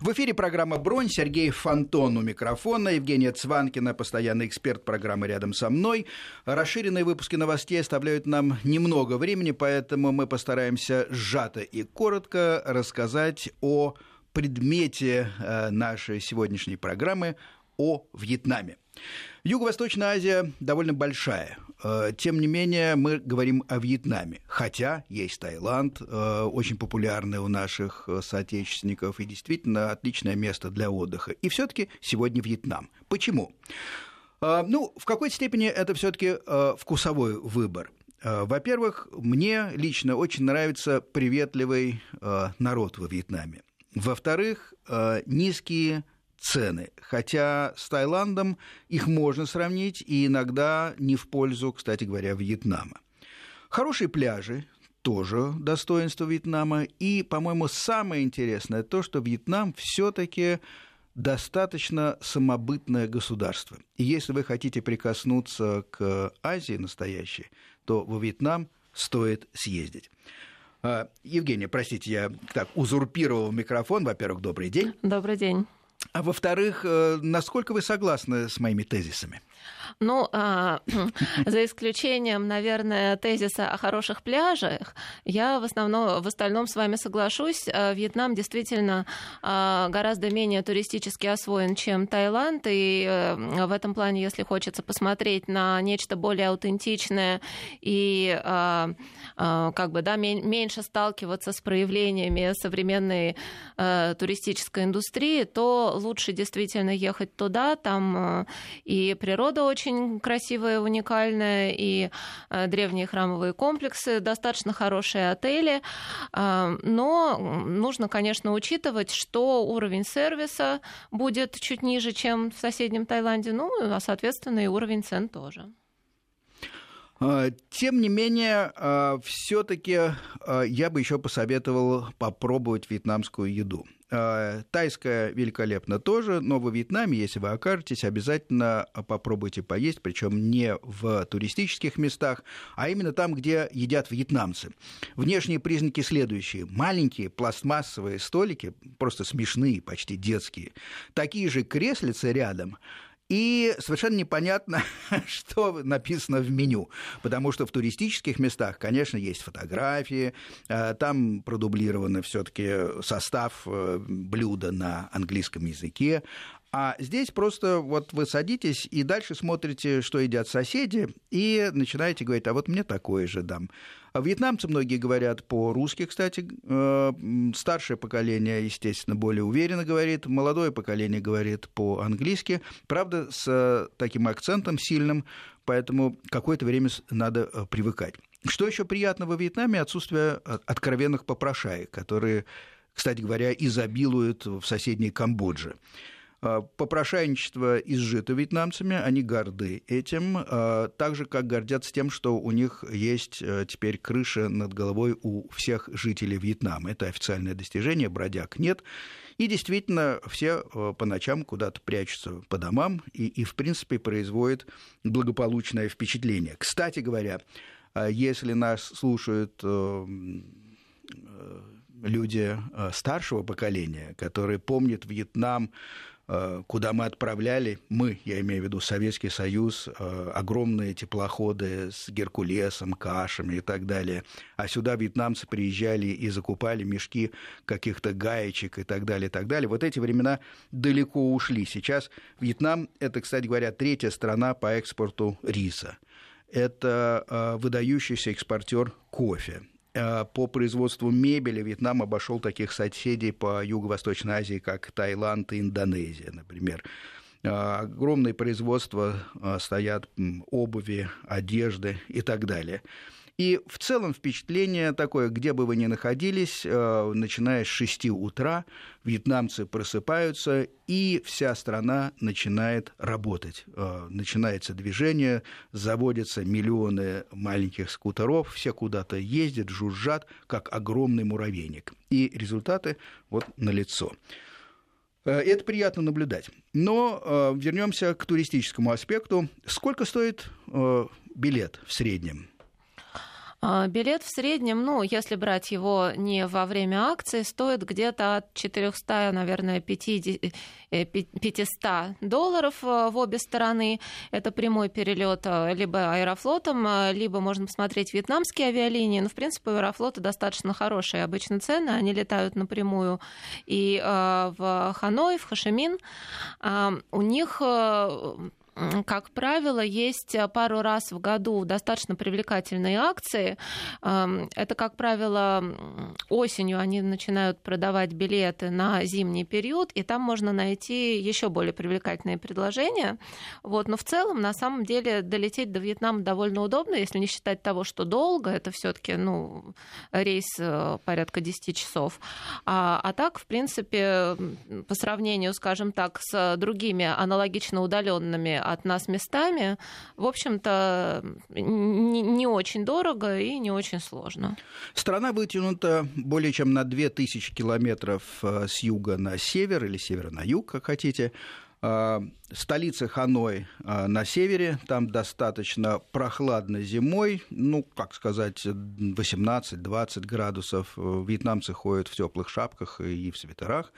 В эфире программа «Бронь». Сергей Фонтон у микрофона. Евгения Цванкина, постоянный эксперт программы «Рядом со мной». Расширенные выпуски новостей оставляют нам немного времени, поэтому мы постараемся сжато и коротко рассказать о предмете э, нашей сегодняшней программы о Вьетнаме. Юго-Восточная Азия довольно большая. Э, тем не менее, мы говорим о Вьетнаме. Хотя есть Таиланд, э, очень популярный у наших э, соотечественников и действительно отличное место для отдыха. И все-таки сегодня Вьетнам. Почему? Ну, в какой степени это все-таки вкусовой выбор. Во-первых, мне лично очень нравится приветливый народ во Вьетнаме. Во-вторых, низкие цены. Хотя с Таиландом их можно сравнить, и иногда не в пользу, кстати говоря, Вьетнама. Хорошие пляжи, тоже достоинство Вьетнама. И, по-моему, самое интересное то, что Вьетнам все-таки достаточно самобытное государство. И если вы хотите прикоснуться к Азии настоящей, то во Вьетнам стоит съездить. А, Евгения, простите, я так узурпировал микрофон. Во-первых, добрый день. Добрый день. А во-вторых, э, насколько вы согласны с моими тезисами? Ну, а, за исключением, наверное, тезиса о хороших пляжах, я в основном, в остальном с вами соглашусь. Э, Вьетнам действительно а, гораздо менее туристически освоен, чем Таиланд, и э, в этом плане, если хочется посмотреть на нечто более аутентичное и а, а, как бы, да, меньше сталкиваться с проявлениями современной туристической индустрии, то лучше действительно ехать туда, там и природа очень красивая, уникальная, и э, древние храмовые комплексы, достаточно хорошие отели, э, но нужно, конечно, учитывать, что уровень сервиса будет чуть ниже, чем в соседнем Таиланде, ну, а, соответственно, и уровень цен тоже. Тем не менее, все-таки я бы еще посоветовал попробовать вьетнамскую еду. А, тайская великолепно тоже, но во Вьетнаме, если вы окажетесь, обязательно попробуйте поесть, причем не в туристических местах, а именно там, где едят вьетнамцы. Внешние признаки следующие. Маленькие пластмассовые столики, просто смешные, почти детские. Такие же креслицы рядом – и совершенно непонятно, что написано в меню, потому что в туристических местах, конечно, есть фотографии, э, там продублировано все-таки состав э, блюда на английском языке, а здесь просто вот вы садитесь и дальше смотрите, что едят соседи, и начинаете говорить, а вот мне такое же дам. А вьетнамцы многие говорят по-русски, кстати. Э, старшее поколение, естественно, более уверенно говорит. Молодое поколение говорит по-английски. Правда, с таким акцентом сильным, поэтому какое-то время надо э, привыкать. Что еще приятно во Вьетнаме? Отсутствие э, откровенных попрошаек, которые, кстати говоря, изобилуют в соседней Камбодже. А, попрошайничество изжито вьетнамцами, они горды этим, а, так же, как гордятся тем, что у них есть э, теперь крыша над головой у всех жителей Вьетнама. Это официальное достижение, бродяг нет. И действительно, все э, по ночам куда-то прячутся по домам и, и в принципе, производят благополучное впечатление. Кстати говоря, а, если нас слушают э, люди старшего поколения, которые помнят Вьетнам куда мы отправляли, мы, я имею в виду Советский Союз, э, огромные теплоходы с Геркулесом, кашами и так далее. А сюда вьетнамцы приезжали и закупали мешки каких-то гаечек и так далее, и так далее. Вот эти времена далеко ушли. Сейчас Вьетнам – это, кстати говоря, третья страна по экспорту риса. Это э, выдающийся экспортер кофе Э, по производству мебели Вьетнам обошел таких соседей по Юго-Восточной Азии, как Таиланд и Индонезия, например. Э, огромные производства э, стоят обуви, одежды и так далее. И в целом впечатление такое, где бы вы ни находились, э, начиная с 6 утра, вьетнамцы просыпаются, и вся страна начинает работать. Э, начинается движение, заводятся миллионы маленьких скутеров, все куда-то ездят, жужжат, как огромный муравейник. И результаты вот налицо. Э, это приятно наблюдать. Но вернемся к туристическому аспекту. Сколько стоит билет в среднем? А, билет в среднем, ну, если брать его не во время акции, стоит где-то от 400, наверное, 500 э, долларов э, в обе стороны. Это прямой перелет э, либо аэрофлотом, либо можно посмотреть вьетнамские авиалинии. Но, ну, в принципе, у аэрофлота достаточно хорошие обычно цены. Они летают напрямую и в Ханой, в Хашимин. У них как правило, есть э, пару раз в году достаточно привлекательные акции. Эм, это, как правило, осенью они начинают продавать билеты на зимний период, и там можно найти еще более привлекательные предложения. Вот. Но в целом, на самом деле, долететь до Вьетнама довольно удобно, если не считать того, что долго, это все-таки ну, рейс э, порядка 10 часов. А, а так, в принципе, по сравнению, скажем так, с другими аналогично удаленными от нас местами, в общем-то, не, не очень дорого и не очень сложно. Страна вытянута более чем на 2000 километров э, с юга на север или севера на юг, как хотите. Э, столица Ханой э, на севере, там достаточно прохладно зимой, ну, как сказать, 18-20 градусов. Вьетнамцы ходят в теплых шапках и в свитерах.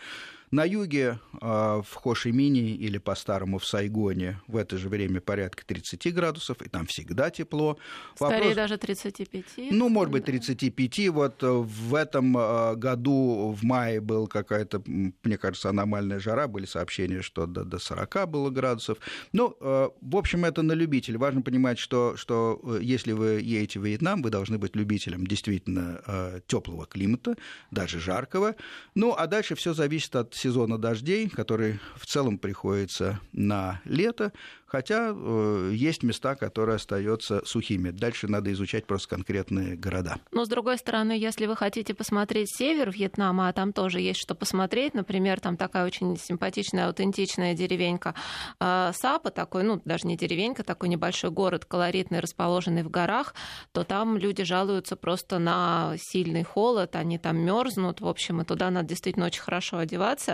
На юге, а, в Хошимине или по-старому в Сайгоне, в это же время порядка 30 градусов, и там всегда тепло. Скорее Вопрос... даже 35. Ну, может быть, 35. Вот э, в этом а, году в мае был какая-то, мне кажется, аномальная жара, были сообщения, что до, до 40 было градусов. Ну, э, в общем, это на любителя. Важно понимать, что, что э, если вы едете в Вьетнам, вы должны быть любителем действительно теплого климата, даже жаркого. Ну, а дальше все зависит от сезона дождей, который в целом приходится на лето, хотя э, есть места, которые остаются сухими. Дальше надо изучать просто конкретные города. Но, с другой стороны, если вы хотите посмотреть север Вьетнама, а там тоже есть что посмотреть, например, там такая очень симпатичная, аутентичная деревенька э, Сапа, такой, ну, даже не деревенька, такой небольшой город, колоритный, расположенный в горах, то там люди жалуются просто на сильный холод, они там мерзнут, в общем, и туда надо действительно очень хорошо одеваться.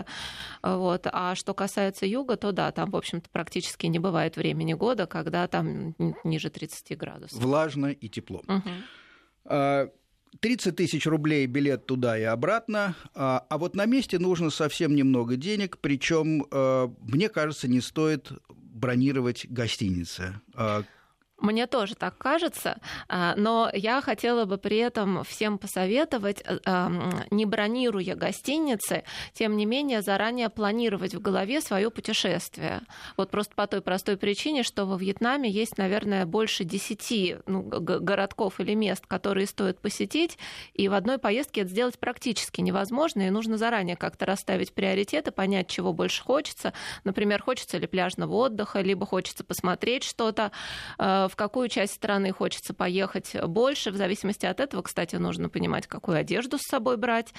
Вот. А что касается юга, то да, там, в общем-то, практически не бывает времени года, когда там ниже 30 градусов. Влажно и тепло. Угу. 30 тысяч рублей билет туда и обратно, а, а вот на месте нужно совсем немного денег, причем, а, мне кажется, не стоит бронировать гостиницы. Мне тоже так кажется, а, но я хотела бы при этом всем посоветовать, э, не бронируя гостиницы, тем не менее заранее планировать в голове свое путешествие. Вот просто по той простой причине, что во Вьетнаме есть, наверное, больше десяти ну, городков или мест, которые стоит посетить, и в одной поездке это сделать практически невозможно, и нужно заранее как-то расставить приоритеты, понять, чего больше хочется. Например, хочется ли пляжного отдыха, либо хочется посмотреть что-то э, в какую часть страны хочется поехать больше. В зависимости от этого, кстати, нужно понимать, какую одежду с собой брать.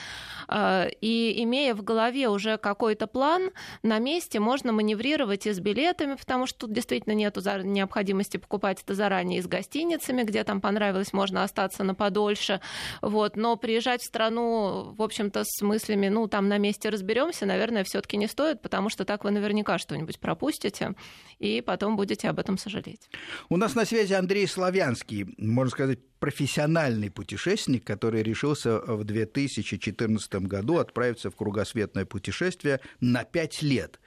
А, и имея в голове уже какой-то план, на месте можно маневрировать и с билетами, потому что тут действительно нет необходимости покупать это заранее, и с гостиницами, где там понравилось, можно остаться на подольше. Вот. Но приезжать в страну, в общем-то, с мыслями, ну, там на месте разберемся, наверное, все-таки не стоит, потому что так вы наверняка что-нибудь пропустите, и потом будете об этом сожалеть. У нас на связи Андрей Славянский, можно сказать, профессиональный путешественник, который решился в 2014 году отправиться в кругосветное путешествие на пять лет.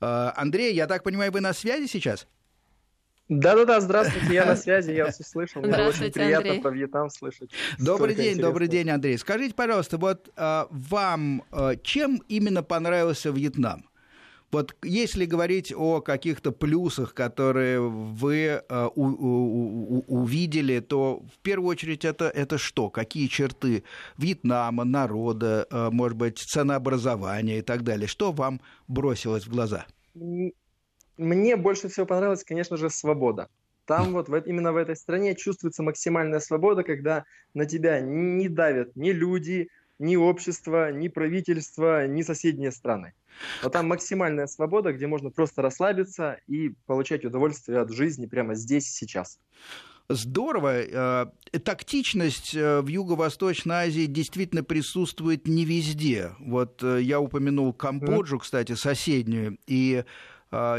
А, Андрей, я так понимаю, вы на связи сейчас? Да-да-да, здравствуйте, я на связи, я вас услышал. Мне очень приятно Андрей. про Вьетнам слышать. Добрый день, добрый день, Андрей. Скажите, пожалуйста, вот а, вам а, чем именно понравился Вьетнам? Вот если говорить о каких-то плюсах, которые вы э, у, у, у, увидели, то в первую очередь это, это что? Какие черты Вьетнама, народа, э, может быть, ценообразования и так далее? Что вам бросилось в глаза? Мне больше всего понравилась, конечно же, свобода. Там вот именно в этой стране чувствуется максимальная свобода, когда на тебя не давят ни люди, ни общество, ни правительство, ни соседние страны. Но там максимальная свобода, где можно просто расслабиться и получать удовольствие от жизни прямо здесь и сейчас. Здорово. Э, тактичность э, в Юго-Восточной Азии действительно присутствует не везде. Вот э, я упомянул Камбоджу, кстати, соседнюю, и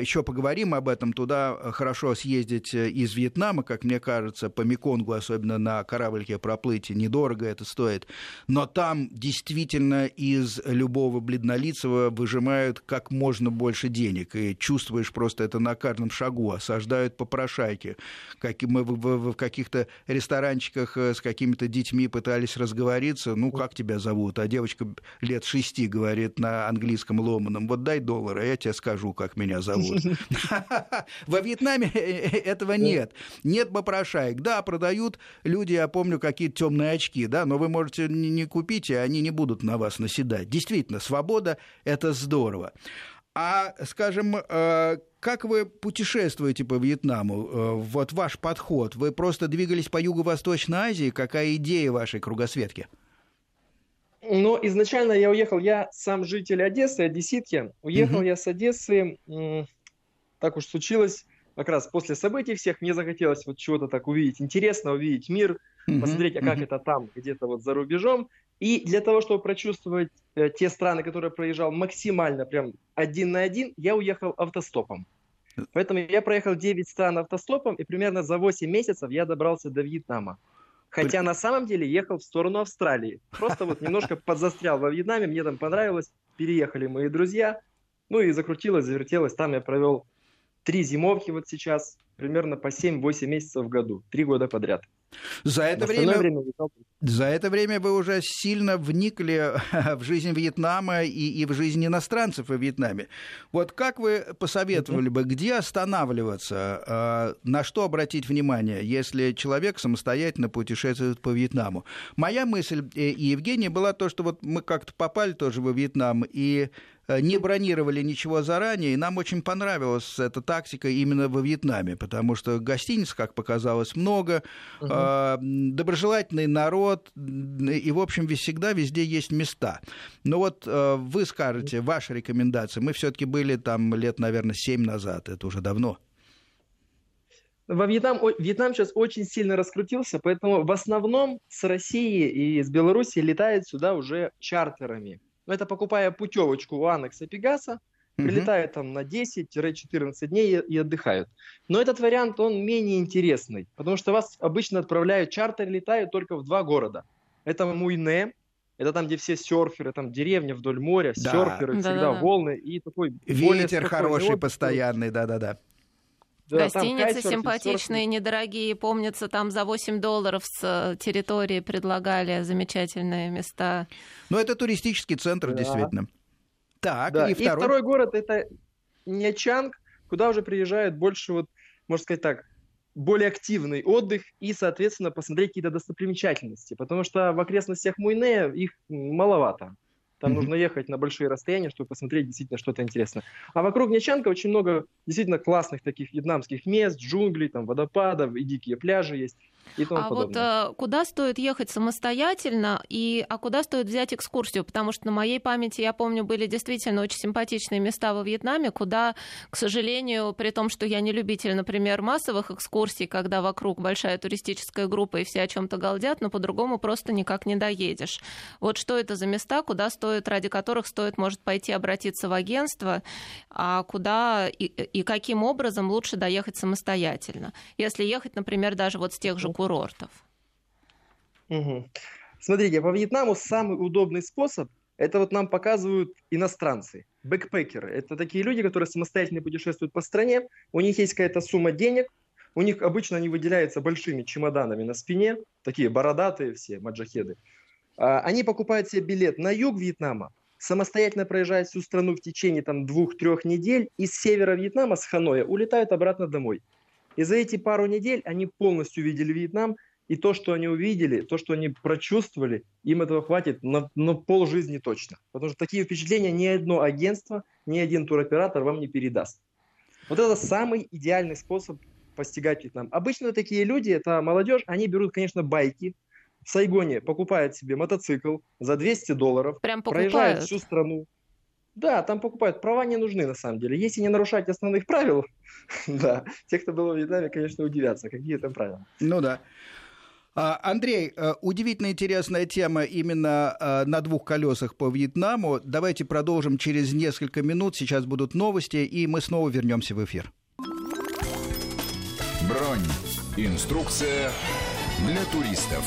еще поговорим об этом. Туда хорошо съездить э, из Вьетнама, как мне кажется, по Меконгу, особенно на кораблике проплыть, недорого это стоит. Но там действительно из любого бледнолицего выжимают как можно больше денег. И чувствуешь просто это на каждом шагу. Осаждают попрошайки. Как мы в, в каких-то ресторанчиках э, с какими-то детьми пытались разговориться. Ну, как тебя зовут? А девочка лет шести говорит на английском ломаном. Вот дай доллар, а я тебе скажу, как меня зовут. Во Вьетнаме этого нет. Нет попрошаек. Да, продают люди, я помню, какие-то темные очки, да, но вы можете не купить, и они не будут на вас наседать. Действительно, свобода – это здорово. А, скажем, э, как вы путешествуете по Вьетнаму? Э, вот ваш подход. Вы просто двигались по Юго-Восточной Азии? Какая идея вашей кругосветки? Ну, изначально я уехал, я сам житель Одессы, одесситки. Уехал uh-huh. я с Одессы, так уж случилось, как раз после событий всех мне захотелось вот чего-то так увидеть, интересно увидеть мир, uh-huh. посмотреть, а как uh-huh. это там, где-то вот за рубежом. И для того, чтобы прочувствовать э, те страны, которые проезжал максимально прям один на один, я уехал автостопом. Поэтому я проехал 9 стран автостопом, и примерно за 8 месяцев я добрался до Вьетнама. Хотя на самом деле ехал в сторону Австралии. Просто вот немножко подзастрял во Вьетнаме, мне там понравилось. Переехали мои друзья. Ну и закрутилось, завертелось. Там я провел три зимовки вот сейчас, примерно по 7-8 месяцев в году. Три года подряд. За это, время, время за это время вы уже сильно вникли в жизнь Вьетнама и, и в жизнь иностранцев во Вьетнаме. Вот как вы посоветовали бы, где останавливаться, а, на что обратить внимание, если человек самостоятельно путешествует по Вьетнаму? Моя мысль э, и Евгения была то, что вот мы как-то попали тоже во Вьетнам, и не бронировали ничего заранее, и нам очень понравилась эта тактика именно во Вьетнаме, потому что гостиниц, как показалось, много, угу. доброжелательный народ, и, в общем, всегда везде есть места. Но вот э, вы скажете, ваши рекомендации, мы все таки были там лет, наверное, семь назад, это уже давно. Во Вьетнам, Вьетнам сейчас очень сильно раскрутился, поэтому в основном с России и с Беларуси летают сюда уже чартерами. Но это покупая путевочку у Анекса Пегаса, прилетают там на 10-14 дней и, отдыхают. Но этот вариант, он менее интересный, потому что вас обычно отправляют, чартеры летают только в два города. Это Муйне, это там, где все серферы, там деревня вдоль моря, да. серферы, да, всегда да, волны и такой... Ветер хороший, отдых. постоянный, да-да-да. Да, Гостиницы симпатичные, недорогие. Помнится, там за 8 долларов с э, территории предлагали замечательные места. Ну, это туристический центр, да. действительно. Так, да. и, второй... и второй город это Нячанг, куда уже приезжают больше, вот, можно сказать так, более активный отдых и, соответственно, посмотреть какие-то достопримечательности. Потому что в окрестностях Муйне их маловато. Там mm-hmm. нужно ехать на большие расстояния, чтобы посмотреть действительно что-то интересное. А вокруг Нячанка очень много действительно классных таких вьетнамских мест, джунглей, там водопадов и дикие пляжи есть и тому а подобное. вот э, куда стоит ехать самостоятельно, и, а куда стоит взять экскурсию? Потому что на моей памяти, я помню, были действительно очень симпатичные места во Вьетнаме, куда, к сожалению, при том, что я не любитель, например, массовых экскурсий, когда вокруг большая туристическая группа и все о чем то галдят, но по-другому просто никак не доедешь. Вот что это за места, куда стоит, ради которых стоит, может, пойти обратиться в агентство, а куда и, и каким образом лучше доехать самостоятельно? Если ехать, например, даже вот с тех же курортов. Угу. Смотрите, по Вьетнаму самый удобный способ это вот нам показывают иностранцы, бэкпекеры. Это такие люди, которые самостоятельно путешествуют по стране, у них есть какая-то сумма денег, у них обычно они выделяются большими чемоданами на спине, такие бородатые все, маджахеды. А, они покупают себе билет на юг Вьетнама, самостоятельно проезжают всю страну в течение там двух-трех недель, и с севера Вьетнама, с Ханоя, улетают обратно домой. И за эти пару недель они полностью видели Вьетнам, и то, что они увидели, то, что они прочувствовали, им этого хватит на, на пол жизни точно. Потому что такие впечатления ни одно агентство, ни один туроператор вам не передаст. Вот это самый идеальный способ постигать Вьетнам. Обычно такие люди, это молодежь, они берут, конечно, байки. В Сайгоне покупают себе мотоцикл за 200 долларов, Прям покупают. проезжают всю страну. Да, там покупают. Права не нужны на самом деле. Если не нарушать основных правил, да, те, кто был в Вьетнаме, конечно, удивятся, какие там правила. Ну да. А, Андрей, э, удивительно интересная тема именно э, на двух колесах по Вьетнаму. Давайте продолжим через несколько минут. Сейчас будут новости, и мы снова вернемся в эфир. Бронь. Инструкция для туристов.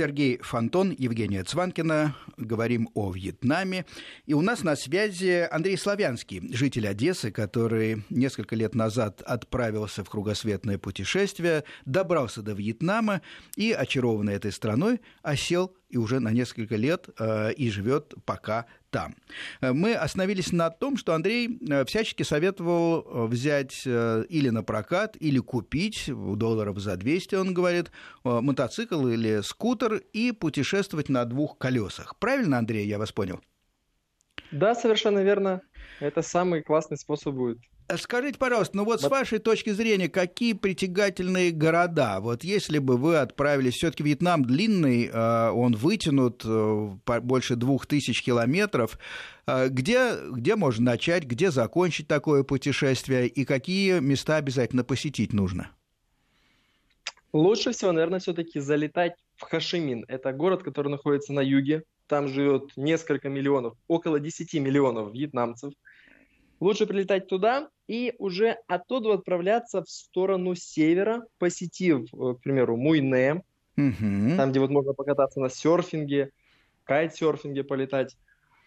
Сергей Фонтон, Евгения Цванкина. Говорим о Вьетнаме. И у нас на связи Андрей Славянский, житель Одессы, который несколько лет назад отправился в кругосветное путешествие, добрался до Вьетнама и, очарованный этой страной, осел и уже на несколько лет э, и живет пока там. Мы остановились на том, что Андрей э, всячески советовал э, взять или на прокат, или купить долларов за 200, он говорит, мотоцикл или скутер и путешествовать на двух колесах. Правильно, Андрей, я вас понял? Да, совершенно верно. Это самый классный способ будет. Скажите, пожалуйста, ну вот с вашей точки зрения, какие притягательные города? Вот если бы вы отправились, все-таки Вьетнам длинный, э, он вытянут э, больше двух тысяч километров. Э, где, где можно начать, где закончить такое путешествие и какие места обязательно посетить нужно? Лучше всего, наверное, все-таки залетать в Хашимин. Это город, который находится на юге. Там живет несколько миллионов, около 10 миллионов вьетнамцев – Лучше прилетать туда и уже оттуда отправляться в сторону севера, посетив, э, к примеру, Муйне, угу. там, где вот можно покататься на серфинге, кайт-серфинге полетать,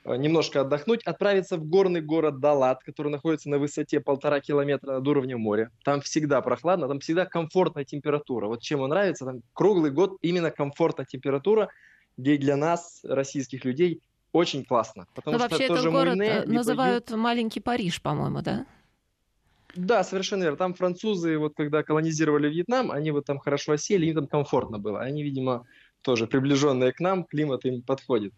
э, немножко отдохнуть, отправиться в горный город Далат, который находится на высоте полтора километра над уровнем моря. Там всегда прохладно, там всегда комфортная температура. Вот чем он нравится, там круглый год именно комфортная температура, где для нас, российских людей, очень классно. Потому Но что вообще этот город Муйне, э, называют Липа, маленький Париж, по-моему, да? Да, совершенно верно. Там французы, вот когда колонизировали Вьетнам, они вот там хорошо осели, им там комфортно было. Они, видимо, тоже приближенные к нам, климат им подходит.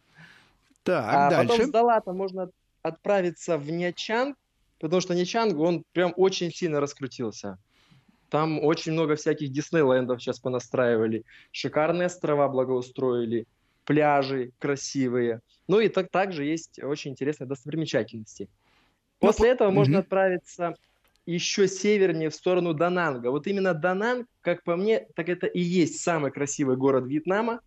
Так, а дальше. потом с Далата можно отправиться в Нячанг, потому что Нячанг, он прям очень сильно раскрутился. Там очень много всяких Диснейлендов сейчас понастраивали. Шикарные острова благоустроили, пляжи красивые. Ну и так, также есть очень интересные достопримечательности. Ну, После ну, этого угу. можно отправиться еще севернее в сторону Дананга. Вот именно Дананг, как по мне, так это и есть самый красивый город Вьетнама.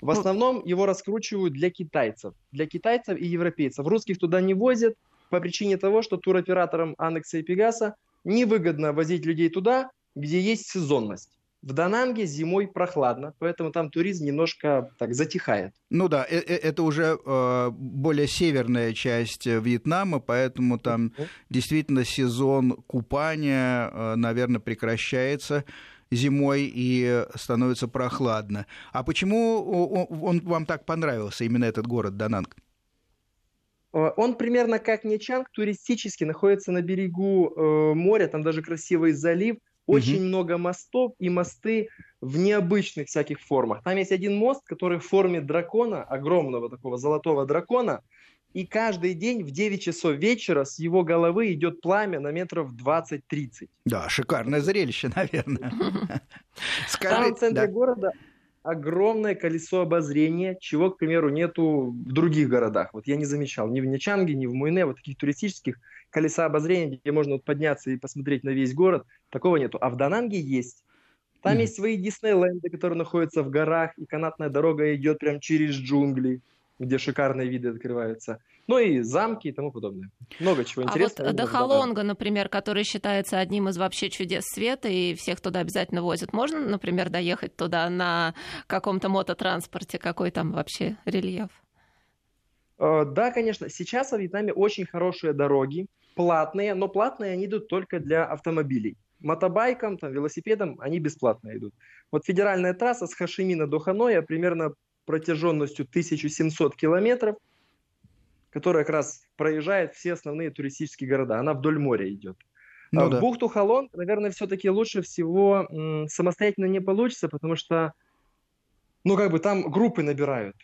В ну, основном его раскручивают для китайцев. Для китайцев и европейцев. Русских туда не возят по причине того, что туроператорам Анекса и Пегаса невыгодно возить людей туда, где есть сезонность. В Дананге зимой прохладно, поэтому там туризм немножко так затихает. Ну да, э, э, это уже э, более северная часть Вьетнама, поэтому там mm-hmm. действительно сезон купания, наверное, прекращается зимой и становится прохладно. А почему он вам так понравился, именно этот город Дананг? Он примерно как Нечанг, туристически находится на берегу моря, там даже красивый залив, очень угу. много мостов и мосты в необычных всяких формах. Там есть один мост, который в форме дракона, огромного такого золотого дракона, и каждый день в 9 часов вечера с его головы идет пламя на метров 20-30. Да, шикарное зрелище, наверное. Там в центре города огромное колесо обозрения, чего, к примеру, нету в других городах. Вот я не замечал ни в Нячанге, ни в Муйне, вот таких туристических колеса обозрения, где можно вот подняться и посмотреть на весь город, такого нету. А в Дананге есть. Там mm. есть свои Диснейленды, которые находятся в горах, и канатная дорога идет прям через джунгли, где шикарные виды открываются. Ну и замки и тому подобное. Много чего интересного. А вот Дахалонга, например, который считается одним из вообще чудес света, и всех туда обязательно возят. Можно, например, доехать туда на каком-то мототранспорте? Какой там вообще рельеф? Э, да, конечно. Сейчас во Вьетнаме очень хорошие дороги, платные, но платные они идут только для автомобилей. Мотобайкам, там, велосипедам они бесплатно идут. Вот федеральная трасса с Хашимина до Ханоя примерно протяженностью 1700 километров, которая как раз проезжает все основные туристические города. Она вдоль моря идет. Ну, а да. В бухту Халон, наверное, все-таки лучше всего м, самостоятельно не получится, потому что, ну, как бы там группы набирают.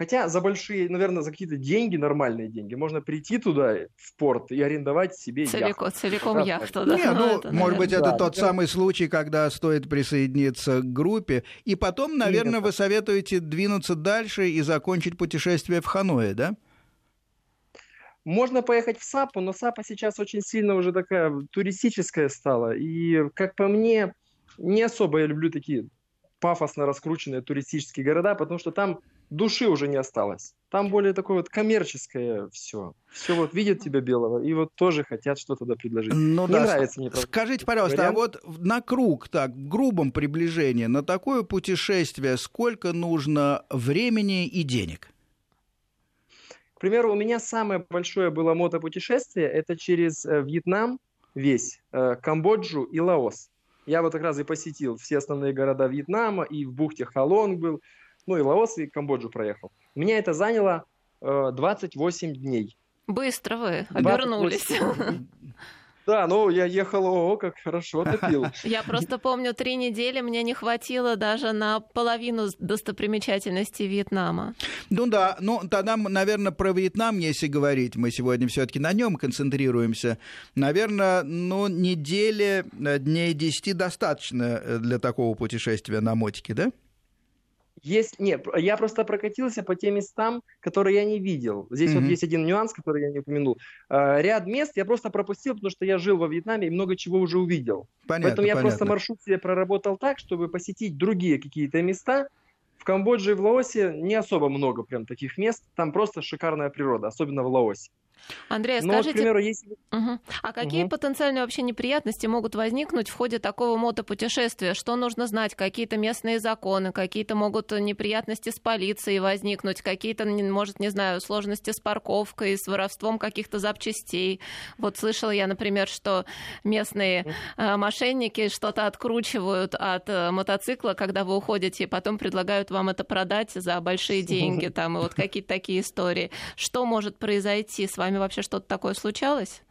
Хотя за большие, наверное, за какие-то деньги, нормальные деньги, можно прийти туда, в порт, и арендовать себе целиком, яхту. Целиком яхту, да. Не, ну, это, может быть, это да, тот да. самый случай, когда стоит присоединиться к группе. И потом, наверное, Именно. вы советуете двинуться дальше и закончить путешествие в Ханое, да? Можно поехать в Сапу, но Сапа сейчас очень сильно уже такая туристическая стала. И, как по мне, не особо я люблю такие пафосно раскрученные туристические города, потому что там души уже не осталось. Там более такое вот коммерческое все. Все вот видят тебя белого и вот тоже хотят что-то туда предложить. Ну, не да. нравится мне. Скажите, пожалуйста, а вариант. а вот на круг, так, в грубом приближении, на такое путешествие сколько нужно времени и денег? К примеру, у меня самое большое было мотопутешествие, это через э, Вьетнам весь, э, Камбоджу и Лаос. Я вот как раз и посетил все основные города Вьетнама, и в бухте Халонг был, ну и Лаос, и Камбоджу проехал. Меня это заняло э, 28 дней. Быстро вы обернулись. Да, ну я ехал, о, как хорошо топил. Я просто помню, три недели мне не хватило даже на половину достопримечательностей Вьетнама. Ну да, ну тогда, наверное, про Вьетнам, если говорить, мы сегодня все-таки на нем концентрируемся. Наверное, ну, недели, э, дней 10 достаточно э, для такого путешествия на мотике, да? Есть, нет, я просто прокатился по тем местам, которые я не видел. Здесь mm-hmm. вот есть один нюанс, который я не упомянул. А, ряд мест я просто пропустил, потому что я жил во Вьетнаме и много чего уже увидел. Понятно, Поэтому я понятно. просто маршрут себе проработал так, чтобы посетить другие какие-то места. В Камбодже и в Лаосе не особо много прям таких мест. Там просто шикарная природа, особенно в Лаосе. Андрей, Но, скажите, к примеру, если... угу. а какие угу. потенциальные вообще неприятности могут возникнуть в ходе такого мотопутешествия? Что нужно знать? Какие-то местные законы, какие-то могут неприятности с полицией возникнуть, какие-то, может, не знаю, сложности с парковкой, с воровством каких-то запчастей. Вот слышала я, например, что местные э, мошенники что-то откручивают от э, мотоцикла, когда вы уходите, и потом предлагают вам это продать за большие деньги, там, и вот какие-то такие истории. Что может произойти с вами вообще что-то такое случалось?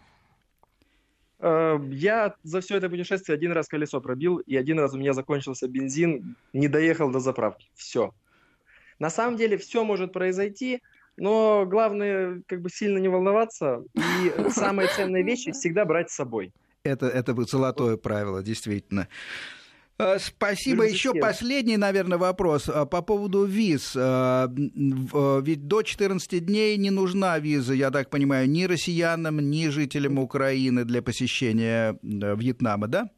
Э, я за все это путешествие один раз колесо пробил, и один раз у меня закончился бензин, не доехал до заправки. Все. На самом деле все может произойти, но главное как бы сильно не волноваться и самые ценные вещи всегда брать с собой. Это, это золотое правило, действительно. Э, спасибо. Еще последний, наверное, вопрос э, по поводу виз. Э, ведь до 14 дней не нужна виза, я так понимаю, ни россиянам, ни жителям Украины для посещения Вьетнама, да?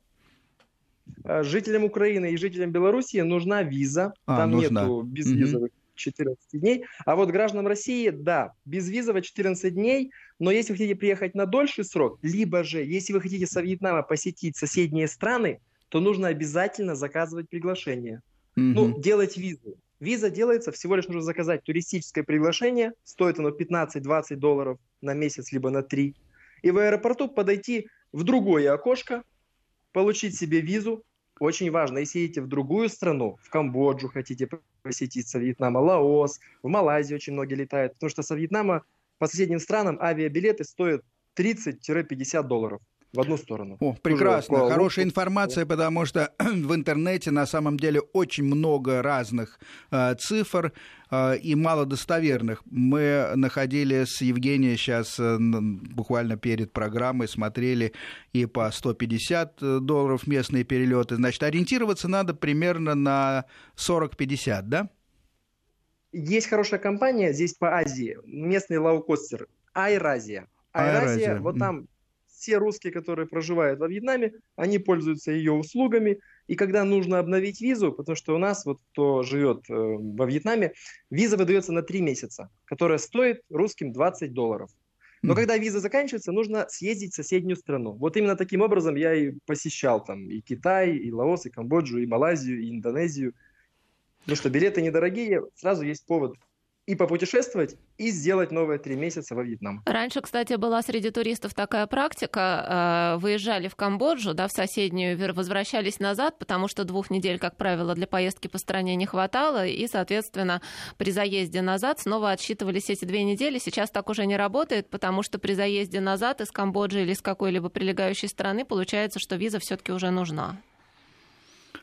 Жителям Украины и жителям Белоруссии нужна виза. А, Там нужна. нету безвизовых угу. 14 дней. А вот гражданам России, да, безвизово 14 дней, но если вы хотите приехать на дольший срок, либо же, если вы хотите со Вьетнама посетить соседние страны, то нужно обязательно заказывать приглашение. Mm-hmm. Ну, делать визу. Виза делается, всего лишь нужно заказать туристическое приглашение, стоит оно 15-20 долларов на месяц, либо на 3. И в аэропорту подойти в другое окошко, получить себе визу. Очень важно, если едете в другую страну, в Камбоджу хотите посетить со Вьетнама, Лаос, в Малайзию очень многие летают, потому что со Вьетнама по соседним странам авиабилеты стоят 30-50 долларов в одну сторону. О, прекрасно, Уже хорошая информация, потому что в интернете на самом деле очень много разных э, цифр э, и мало достоверных. Мы находили с Евгением сейчас э, буквально перед программой, смотрели и по 150 э, долларов местные перелеты. Значит, ориентироваться надо примерно на 40-50, да? Есть хорошая компания здесь по Азии, местный лоукостер, Айразия. Айразия, вот там все русские, которые проживают во Вьетнаме, они пользуются ее услугами. И когда нужно обновить визу, потому что у нас, вот кто живет э, во Вьетнаме, виза выдается на 3 месяца, которая стоит русским 20 долларов. Но когда виза заканчивается, нужно съездить в соседнюю страну. Вот именно таким образом я и посещал там и Китай, и Лаос, и Камбоджу, и Малайзию, и Индонезию. Потому что билеты недорогие, сразу есть повод и попутешествовать, и сделать новые три месяца во Вьетнам. Раньше, кстати, была среди туристов такая практика. Э, выезжали в Камбоджу, да, в соседнюю, возвращались назад, потому что двух недель, как правило, для поездки по стране не хватало, и, соответственно, при заезде назад снова отсчитывались эти две недели. Сейчас так уже не работает, потому что при заезде назад из Камбоджи или из какой-либо прилегающей страны получается, что виза все-таки уже нужна.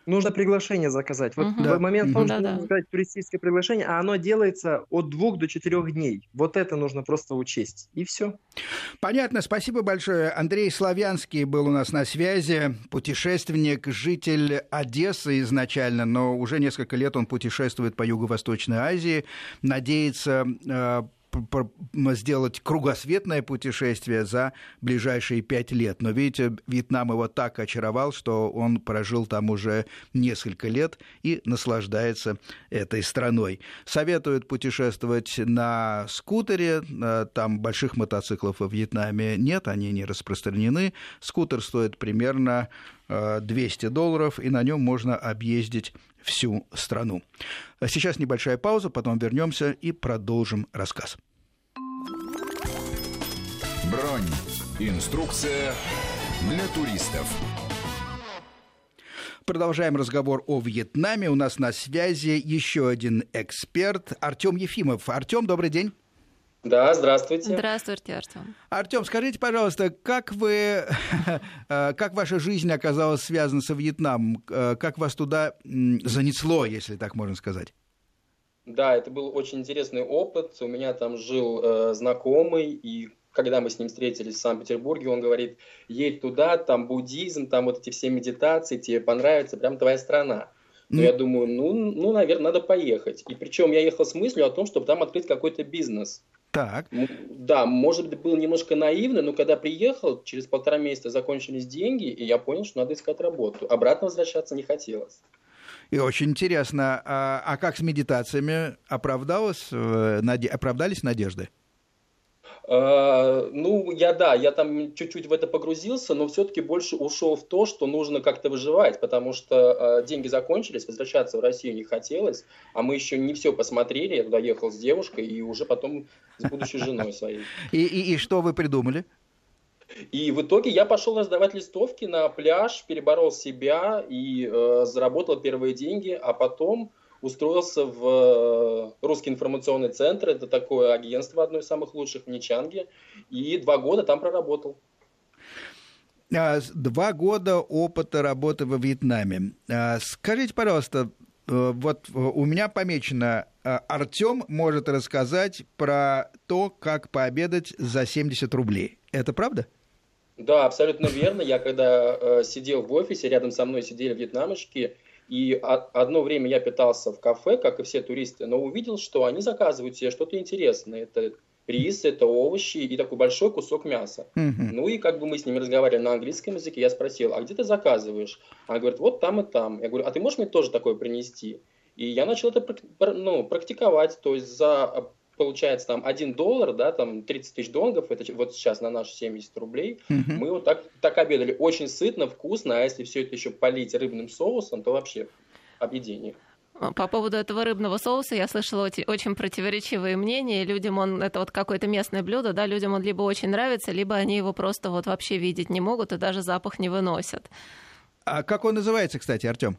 Нужно приглашение заказать. Вот угу. в момент того, что нужно заказать туристическое приглашение, а оно делается от двух до четырех дней. Вот это нужно просто учесть. И все. Понятно. Спасибо большое. Андрей Славянский был у нас на связи. Путешественник, житель Одессы изначально, но уже несколько лет он путешествует по Юго-Восточной Азии. Надеется э, сделать кругосветное путешествие за ближайшие пять лет. Но видите, Вьетнам его так очаровал, что он прожил там уже несколько лет и наслаждается этой страной. Советуют путешествовать на скутере. Э, там больших мотоциклов во Вьетнаме нет, они не распространены. Скутер стоит примерно 200 э, долларов, и на нем можно объездить всю страну. Сейчас небольшая пауза, потом вернемся и продолжим рассказ. Бронь. Инструкция для туристов. Продолжаем разговор о Вьетнаме. У нас на связи еще один эксперт Артем Ефимов. Артем, добрый день. Да, здравствуйте. Здравствуйте, Артем. Артем, скажите, пожалуйста, как вы, как ваша жизнь оказалась связана со Вьетнамом? Как вас туда занесло, если так можно сказать? Да, это был очень интересный опыт. У меня там жил э, знакомый, и когда мы с ним встретились в Санкт-Петербурге, он говорит, едь туда, там буддизм, там вот эти все медитации, тебе понравится, прям твоя страна. Но mm. я думаю, ну, ну, наверное, надо поехать. И причем я ехал с мыслью о том, чтобы там открыть какой-то бизнес. Так. Да, может быть, было немножко наивно, но когда приехал, через полтора месяца закончились деньги, и я понял, что надо искать работу. Обратно возвращаться не хотелось. И очень интересно, а, а как с медитациями оправдалось, э, наде, оправдались надежды? Uh, ну, я да, я там чуть-чуть в это погрузился, но все-таки больше ушел в то, что нужно как-то выживать, потому что uh, деньги закончились, возвращаться в Россию не хотелось, а мы еще не все посмотрели, я туда ехал с девушкой и уже потом с будущей женой своей. И, и, и что вы придумали? И в итоге я пошел раздавать листовки на пляж, переборол себя и э, заработал первые деньги, а потом устроился в э, Русский информационный центр, это такое агентство, одно из самых лучших в Ничанге, и два года там проработал. А, два года опыта работы во Вьетнаме. А, скажите, пожалуйста, э, вот у меня помечено, Артем может рассказать про то, как пообедать за 70 рублей. Это правда? Да, абсолютно верно. Я когда э, сидел в офисе, рядом со мной сидели вьетнамочки, и одно время я питался в кафе, как и все туристы, но увидел, что они заказывают себе что-то интересное. Это рис, это овощи и такой большой кусок мяса. Mm-hmm. Ну и как бы мы с ними разговаривали на английском языке, я спросил, а где ты заказываешь? Она говорит, вот там и там. Я говорю, а ты можешь мне тоже такое принести? И я начал это ну, практиковать, то есть за получается там 1 доллар, да, там 30 тысяч донгов, это вот сейчас на наши 70 рублей, угу. мы вот так, так обедали. Очень сытно, вкусно, а если все это еще полить рыбным соусом, то вообще объедение. По поводу этого рыбного соуса я слышала очень, очень противоречивые мнения. Людям он это вот какое-то местное блюдо, да, людям он либо очень нравится, либо они его просто вот вообще видеть не могут и даже запах не выносят. А как он называется, кстати, Артем?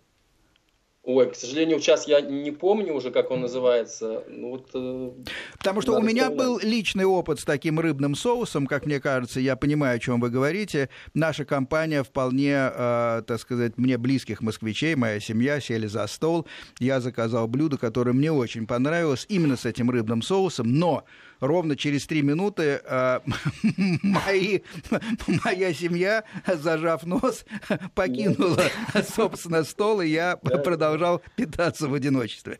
Ой, к сожалению, сейчас я не помню уже, как он называется. Ну, вот, э, Потому что у меня вспоминать. был личный опыт с таким рыбным соусом, как мне кажется, я понимаю, о чем вы говорите. Наша компания вполне, э, так сказать, мне близких москвичей, моя семья сели за стол. Я заказал блюдо, которое мне очень понравилось, именно с этим рыбным соусом, но ровно через три минуты э, мои, моя семья, зажав нос, покинула, собственно, стол, и я продолжал питаться в одиночестве.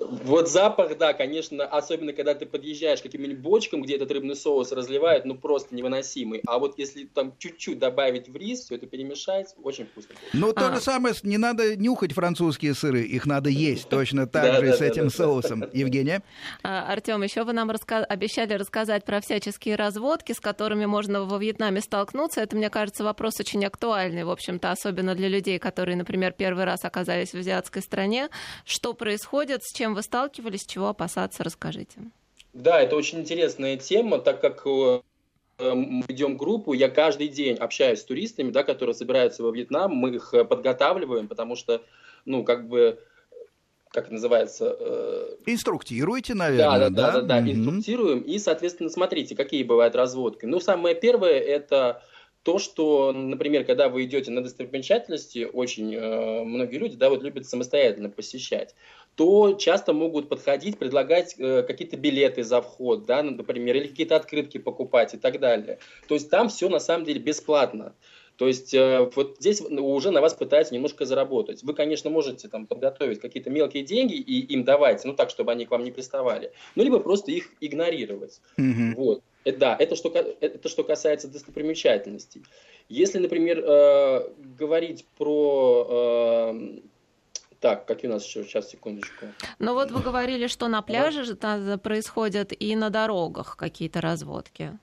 Вот запах, да, конечно, особенно когда ты подъезжаешь к каким-нибудь бочкам, где этот рыбный соус разливают, ну просто невыносимый. А вот если там чуть-чуть добавить в рис, все это перемешать, очень вкусно. Ну, то а. же самое, не надо нюхать французские сыры, их надо есть точно так же и с этим соусом. Евгения? А, Артем, еще вы нам обещали рассказать про всяческие разводки, с которыми можно во Вьетнаме столкнуться. Это, мне кажется, вопрос очень актуальный, в общем-то, особенно для людей, которые, например, первый раз оказались в азиатской стране. Что происходит, с чем чем вы сталкивались, чего опасаться, расскажите. Да, это очень интересная тема, так как э, мы ведем группу, я каждый день общаюсь с туристами, да, которые собираются во Вьетнам, мы их э, подготавливаем, потому что, ну, как бы, как это называется? Э... Инструктируете, наверное, да? Да, да, да, да, mm-hmm. инструктируем, и, соответственно, смотрите, какие бывают разводки. Ну, самое первое, это то, что, например, когда вы идете на достопримечательности, очень э, многие люди, да, вот любят самостоятельно посещать то часто могут подходить, предлагать э, какие-то билеты за вход, да, например, или какие-то открытки покупать и так далее. То есть там все на самом деле бесплатно. То есть э, вот здесь уже на вас пытаются немножко заработать. Вы, конечно, можете там подготовить какие-то мелкие деньги и им давать, ну так, чтобы они к вам не приставали. Ну, либо просто их игнорировать. Mm-hmm. Вот. Э, да, это что, это что касается достопримечательностей. Если, например, э, говорить про... Э, так, какие у нас еще? Сейчас, секундочку. Ну вот вы говорили, что на пляже же происходят и на дорогах какие-то разводки.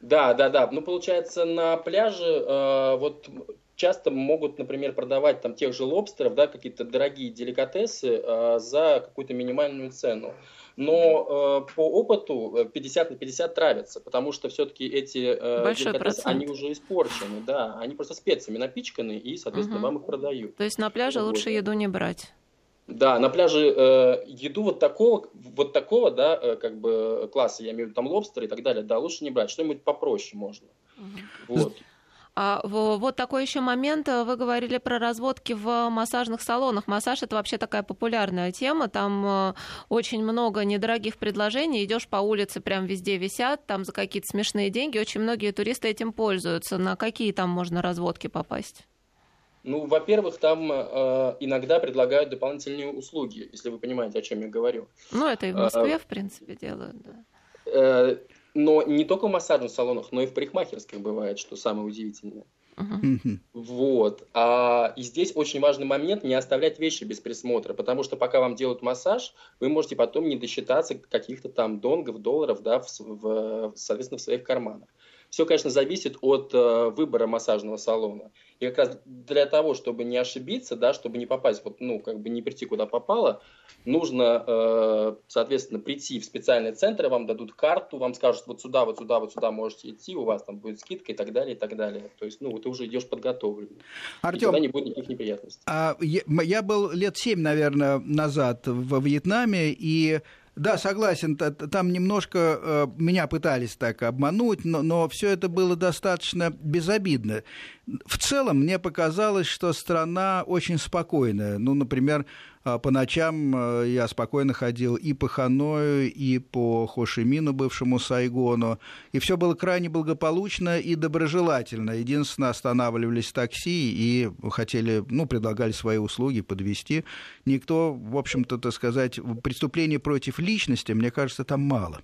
Да, да, да. Ну, получается, на пляже э, вот часто могут, например, продавать там тех же лобстеров, да, какие-то дорогие деликатесы э, за какую-то минимальную цену. Но э, по опыту 50 на 50 травятся, потому что все-таки эти э, деликатесы, они уже испорчены, да, они просто специями напичканы и, соответственно, угу. вам их продают. То есть на пляже вот. лучше еду не брать? Да, на пляже э, еду вот такого, вот такого, да, э, как бы класса, я имею в виду там лобстеры и так далее, да, лучше не брать, что-нибудь попроще можно. Угу. Вот. А, вот такой еще момент. Вы говорили про разводки в массажных салонах. Массаж это вообще такая популярная тема. Там э, очень много недорогих предложений. Идешь по улице, прям везде висят, там за какие-то смешные деньги. Очень многие туристы этим пользуются. На какие там можно разводки попасть? Ну, во-первых, там э, иногда предлагают дополнительные услуги, если вы понимаете, о чем я говорю. Ну, это и в Москве, а, в принципе, делают, да. Э, но не только в массажных салонах, но и в парикмахерских бывает, что самое удивительное. Uh-huh. Вот. А, и здесь очень важный момент не оставлять вещи без присмотра, потому что пока вам делают массаж, вы можете потом не досчитаться каких-то там донгов, долларов, да, в, в, соответственно, в своих карманах. Все, конечно, зависит от э, выбора массажного салона. И как раз для того, чтобы не ошибиться, да, чтобы не попасть, вот, ну, как бы не прийти куда попало, нужно, э, соответственно, прийти в специальный центр, вам дадут карту, вам скажут, вот сюда, вот сюда, вот сюда можете идти, у вас там будет скидка и так далее, и так далее. То есть, ну, ты уже идешь подготовленный. Артем, и не будет никаких неприятностей. А, я, я был лет семь, наверное, назад во Вьетнаме, и да, согласен, там немножко э, меня пытались так обмануть, но, но все это было достаточно безобидно. В целом мне показалось, что страна очень спокойная. Ну, например, по ночам э, я спокойно ходил и по Ханою, и по Хошимину, бывшему Сайгону. И все было крайне благополучно и доброжелательно. Единственное, останавливались такси и хотели, ну, предлагали свои услуги подвести. Никто, в общем-то, так сказать, преступлений против личности, мне кажется, там мало.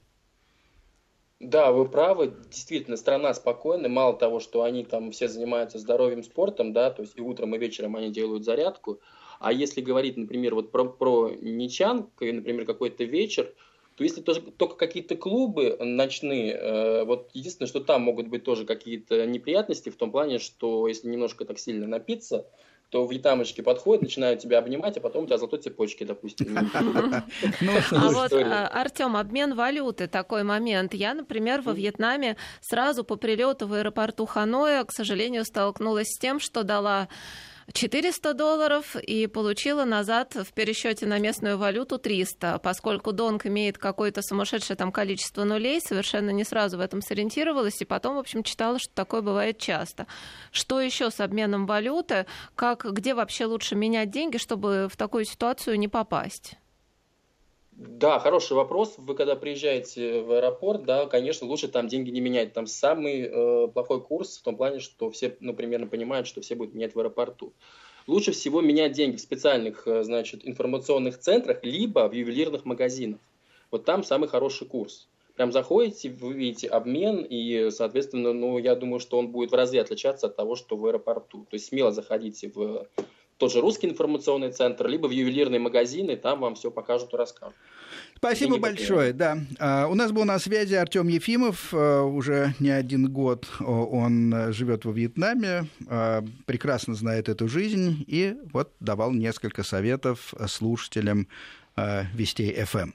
Да, вы правы. Действительно, страна спокойная. Мало того, что они там все занимаются здоровьем, спортом, да, то есть и утром, и вечером они делают зарядку. А если говорить, например, вот про, про Ничан, например, какой-то вечер, то если тоже, только какие-то клубы ночные, э, вот единственное, что там могут быть тоже какие-то неприятности в том плане, что если немножко так сильно напиться, то вьетнамочки подходят, начинают тебя обнимать, а потом у тебя золотой цепочки, допустим. Ну, а вот, а, Артем, обмен валюты, такой момент. Я, например, во Вьетнаме сразу по прилету в аэропорту Ханоя, к сожалению, столкнулась с тем, что дала 400 долларов и получила назад в пересчете на местную валюту 300. Поскольку Донг имеет какое-то сумасшедшее там количество нулей, совершенно не сразу в этом сориентировалась, и потом, в общем, читала, что такое бывает часто. Что еще с обменом валюты? Как, где вообще лучше менять деньги, чтобы в такую ситуацию не попасть? Да, хороший вопрос. Вы когда приезжаете в аэропорт, да, конечно, лучше там деньги не менять. Там самый э, плохой курс в том плане, что все, ну, примерно понимают, что все будут менять в аэропорту. Лучше всего менять деньги в специальных, э, значит, информационных центрах, либо в ювелирных магазинах. Вот там самый хороший курс. Прям заходите, вы видите обмен, и, соответственно, ну, я думаю, что он будет в разы отличаться от того, что в аэропорту. То есть смело заходите в тот же русский информационный центр, либо в ювелирные магазины, там вам все покажут и расскажут. Спасибо большое, да. А, у нас был на связи Артем Ефимов, а, уже не один год он живет во Вьетнаме, а, прекрасно знает эту жизнь и вот давал несколько советов слушателям Вестей ФМ.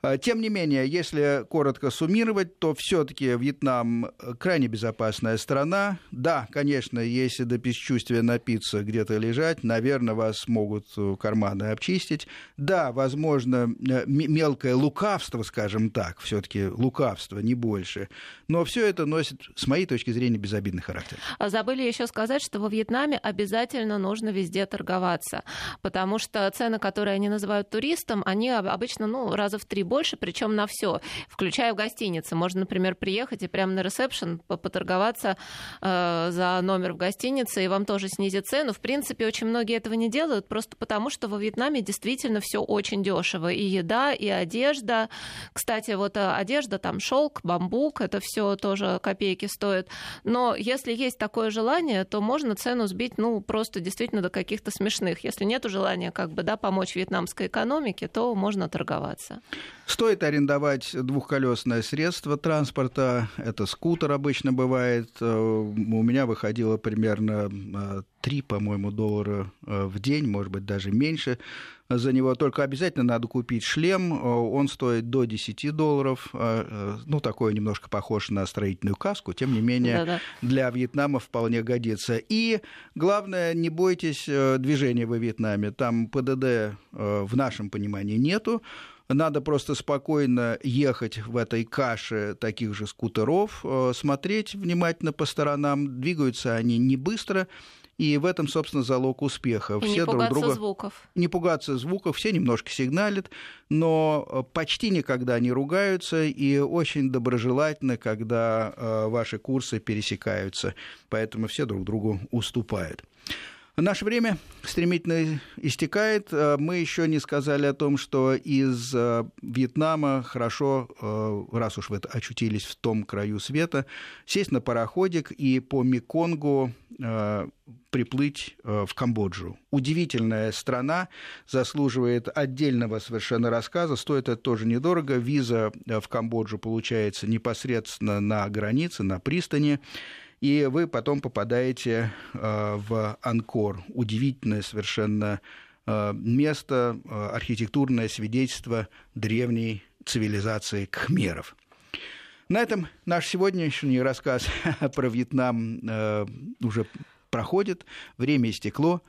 А, тем не менее, если коротко суммировать, то все-таки Вьетнам э, крайне безопасная страна. Да, конечно, если до бесчувствия напиться где-то лежать, наверное, вас могут э, карманы обчистить. Да, возможно, э, мелкое лукавство, скажем так, все-таки лукавство, не больше. Но все это носит, с моей точки зрения, безобидный характер. А забыли еще сказать, что во Вьетнаме обязательно нужно везде торговаться, потому что цены, которые они называют туристам, они обычно ну, раза в три больше, причем на все, включая в гостинице. Можно, например, приехать и прямо на ресепшн поторговаться э, за номер в гостинице, и вам тоже снизят цену. В принципе, очень многие этого не делают, просто потому что во Вьетнаме действительно все очень дешево. И еда, и одежда. Кстати, вот э, одежда, там шелк, бамбук, это все тоже копейки стоит. Но если есть такое желание, то можно цену сбить, ну, просто действительно до каких-то смешных. Если нет желания, как бы, да, помочь вьетнамской экономике, то можно торговаться. Стоит арендовать двухколесное средство транспорта. Это скутер обычно бывает. Э, у меня выходило примерно 3, э, по-моему, доллара э, в день, может быть, даже меньше за него. Только обязательно надо купить шлем. Он стоит до 10 долларов. Ну, такой немножко похож на строительную каску. Тем не менее, Да-да. для Вьетнама вполне годится. И главное, не бойтесь движения во Вьетнаме. Там ПДД в нашем понимании нету. Надо просто спокойно ехать в этой каше таких же скутеров, э, смотреть внимательно по сторонам. Двигаются они не быстро, и в этом, собственно, залог успеха. И все не друг пугаться друга... звуков. Не пугаться звуков, все немножко сигналят, но э, почти никогда не ругаются и очень доброжелательно, когда э, ваши курсы пересекаются. Поэтому все друг другу уступают. Наше время стремительно истекает. Э, мы еще не сказали о том, что из э, Вьетнама хорошо, э, раз уж вы очутились в том краю света, сесть на пароходик и по Меконгу приплыть в Камбоджу. Удивительная страна, заслуживает отдельного совершенно рассказа. Стоит это тоже недорого. Виза в Камбоджу получается непосредственно на границе, на пристани и вы потом попадаете э, в Анкор. Удивительное совершенно э, место, э, архитектурное свидетельство древней цивилизации кхмеров. На этом наш сегодняшний рассказ про Вьетнам уже проходит. Время истекло.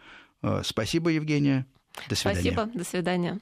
Спасибо, Евгения. До свидания. Спасибо. До свидания.